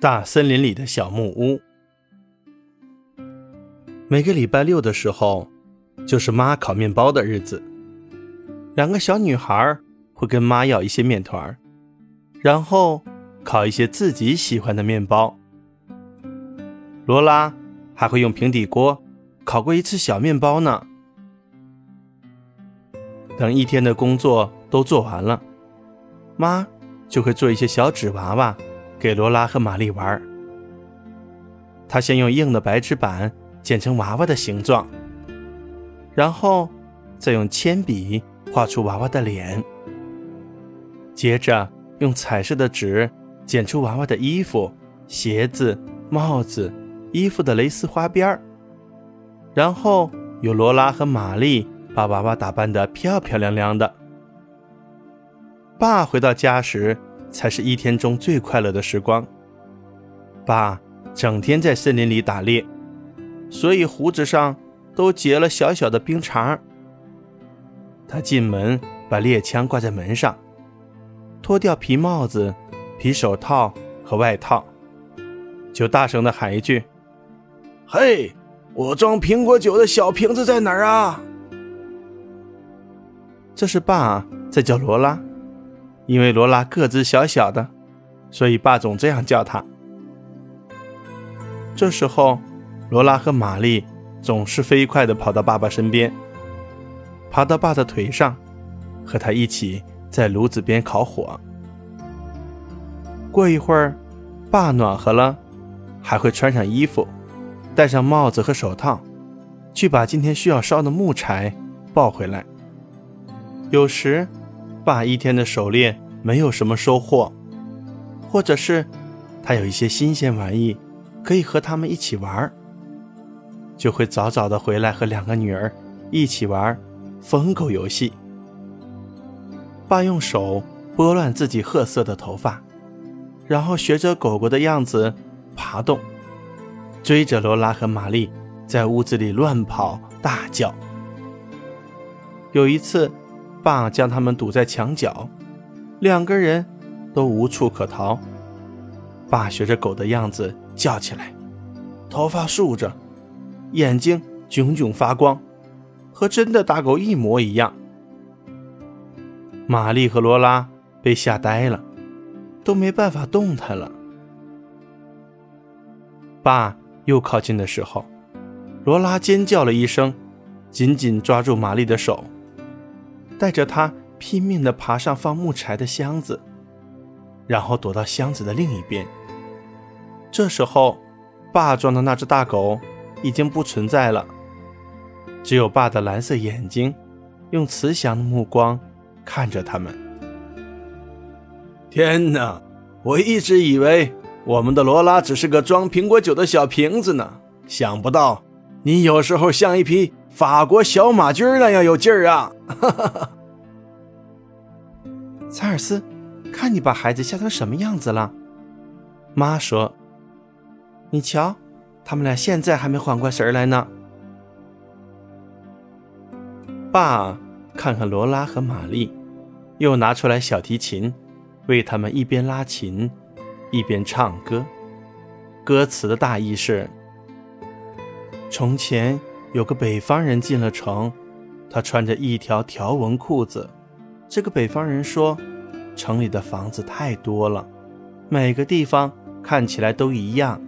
大森林里的小木屋。每个礼拜六的时候，就是妈烤面包的日子。两个小女孩会跟妈要一些面团，然后烤一些自己喜欢的面包。罗拉还会用平底锅烤过一次小面包呢。等一天的工作都做完了，妈就会做一些小纸娃娃。给罗拉和玛丽玩。他先用硬的白纸板剪成娃娃的形状，然后再用铅笔画出娃娃的脸。接着用彩色的纸剪出娃娃的衣服、鞋子、帽子、衣服的蕾丝花边然后由罗拉和玛丽把娃娃打扮得漂漂亮亮的。爸回到家时。才是一天中最快乐的时光。爸整天在森林里打猎，所以胡子上都结了小小的冰碴。他进门把猎枪挂在门上，脱掉皮帽子、皮手套和外套，就大声地喊一句：“嘿，我装苹果酒的小瓶子在哪儿啊？”这是爸在叫罗拉。因为罗拉个子小小的，所以爸总这样叫她。这时候，罗拉和玛丽总是飞快地跑到爸爸身边，爬到爸的腿上，和他一起在炉子边烤火。过一会儿，爸暖和了，还会穿上衣服，戴上帽子和手套，去把今天需要烧的木柴抱回来。有时。爸一天的狩猎没有什么收获，或者是他有一些新鲜玩意可以和他们一起玩，就会早早的回来和两个女儿一起玩疯狗游戏。爸用手拨乱自己褐色的头发，然后学着狗狗的样子爬动，追着罗拉和玛丽在屋子里乱跑大叫。有一次。爸将他们堵在墙角，两个人都无处可逃。爸学着狗的样子叫起来，头发竖着，眼睛炯炯发光，和真的大狗一模一样。玛丽和罗拉被吓呆了，都没办法动弹了。爸又靠近的时候，罗拉尖叫了一声，紧紧抓住玛丽的手。带着他拼命地爬上放木柴的箱子，然后躲到箱子的另一边。这时候，爸装的那只大狗已经不存在了，只有爸的蓝色眼睛用慈祥的目光看着他们。天哪！我一直以为我们的罗拉只是个装苹果酒的小瓶子呢，想不到你有时候像一匹……法国小马驹那样有劲儿啊！哈哈哈。查尔斯，看你把孩子吓成什么样子了。妈说：“你瞧，他们俩现在还没缓过神来呢。”爸看看罗拉和玛丽，又拿出来小提琴，为他们一边拉琴，一边唱歌。歌词的大意是：从前。有个北方人进了城，他穿着一条条纹裤子。这个北方人说：“城里的房子太多了，每个地方看起来都一样。”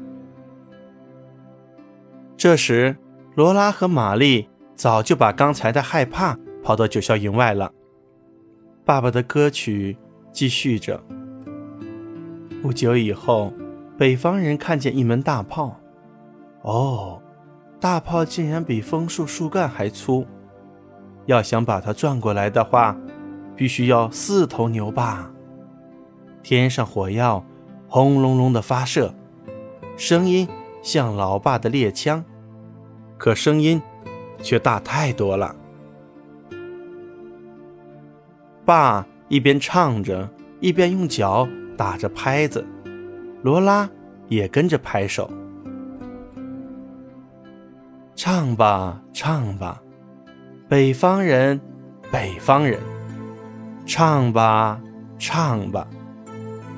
这时，罗拉和玛丽早就把刚才的害怕跑到九霄云外了。爸爸的歌曲继续着。不久以后，北方人看见一门大炮。哦。大炮竟然比枫树树干还粗，要想把它转过来的话，必须要四头牛吧。天上火药轰隆隆的发射，声音像老爸的猎枪，可声音却大太多了。爸一边唱着，一边用脚打着拍子，罗拉也跟着拍手。唱吧，唱吧，北方人，北方人，唱吧，唱吧，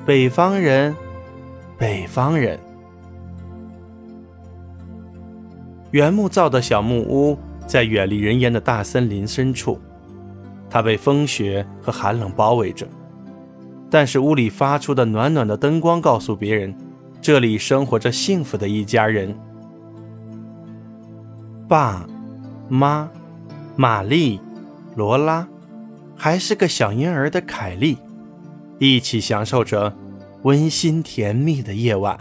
北方人，北方人。原木造的小木屋在远离人烟的大森林深处，它被风雪和寒冷包围着。但是屋里发出的暖暖的灯光告诉别人，这里生活着幸福的一家人。爸、妈、玛丽、罗拉，还是个小婴儿的凯莉，一起享受着温馨甜蜜的夜晚。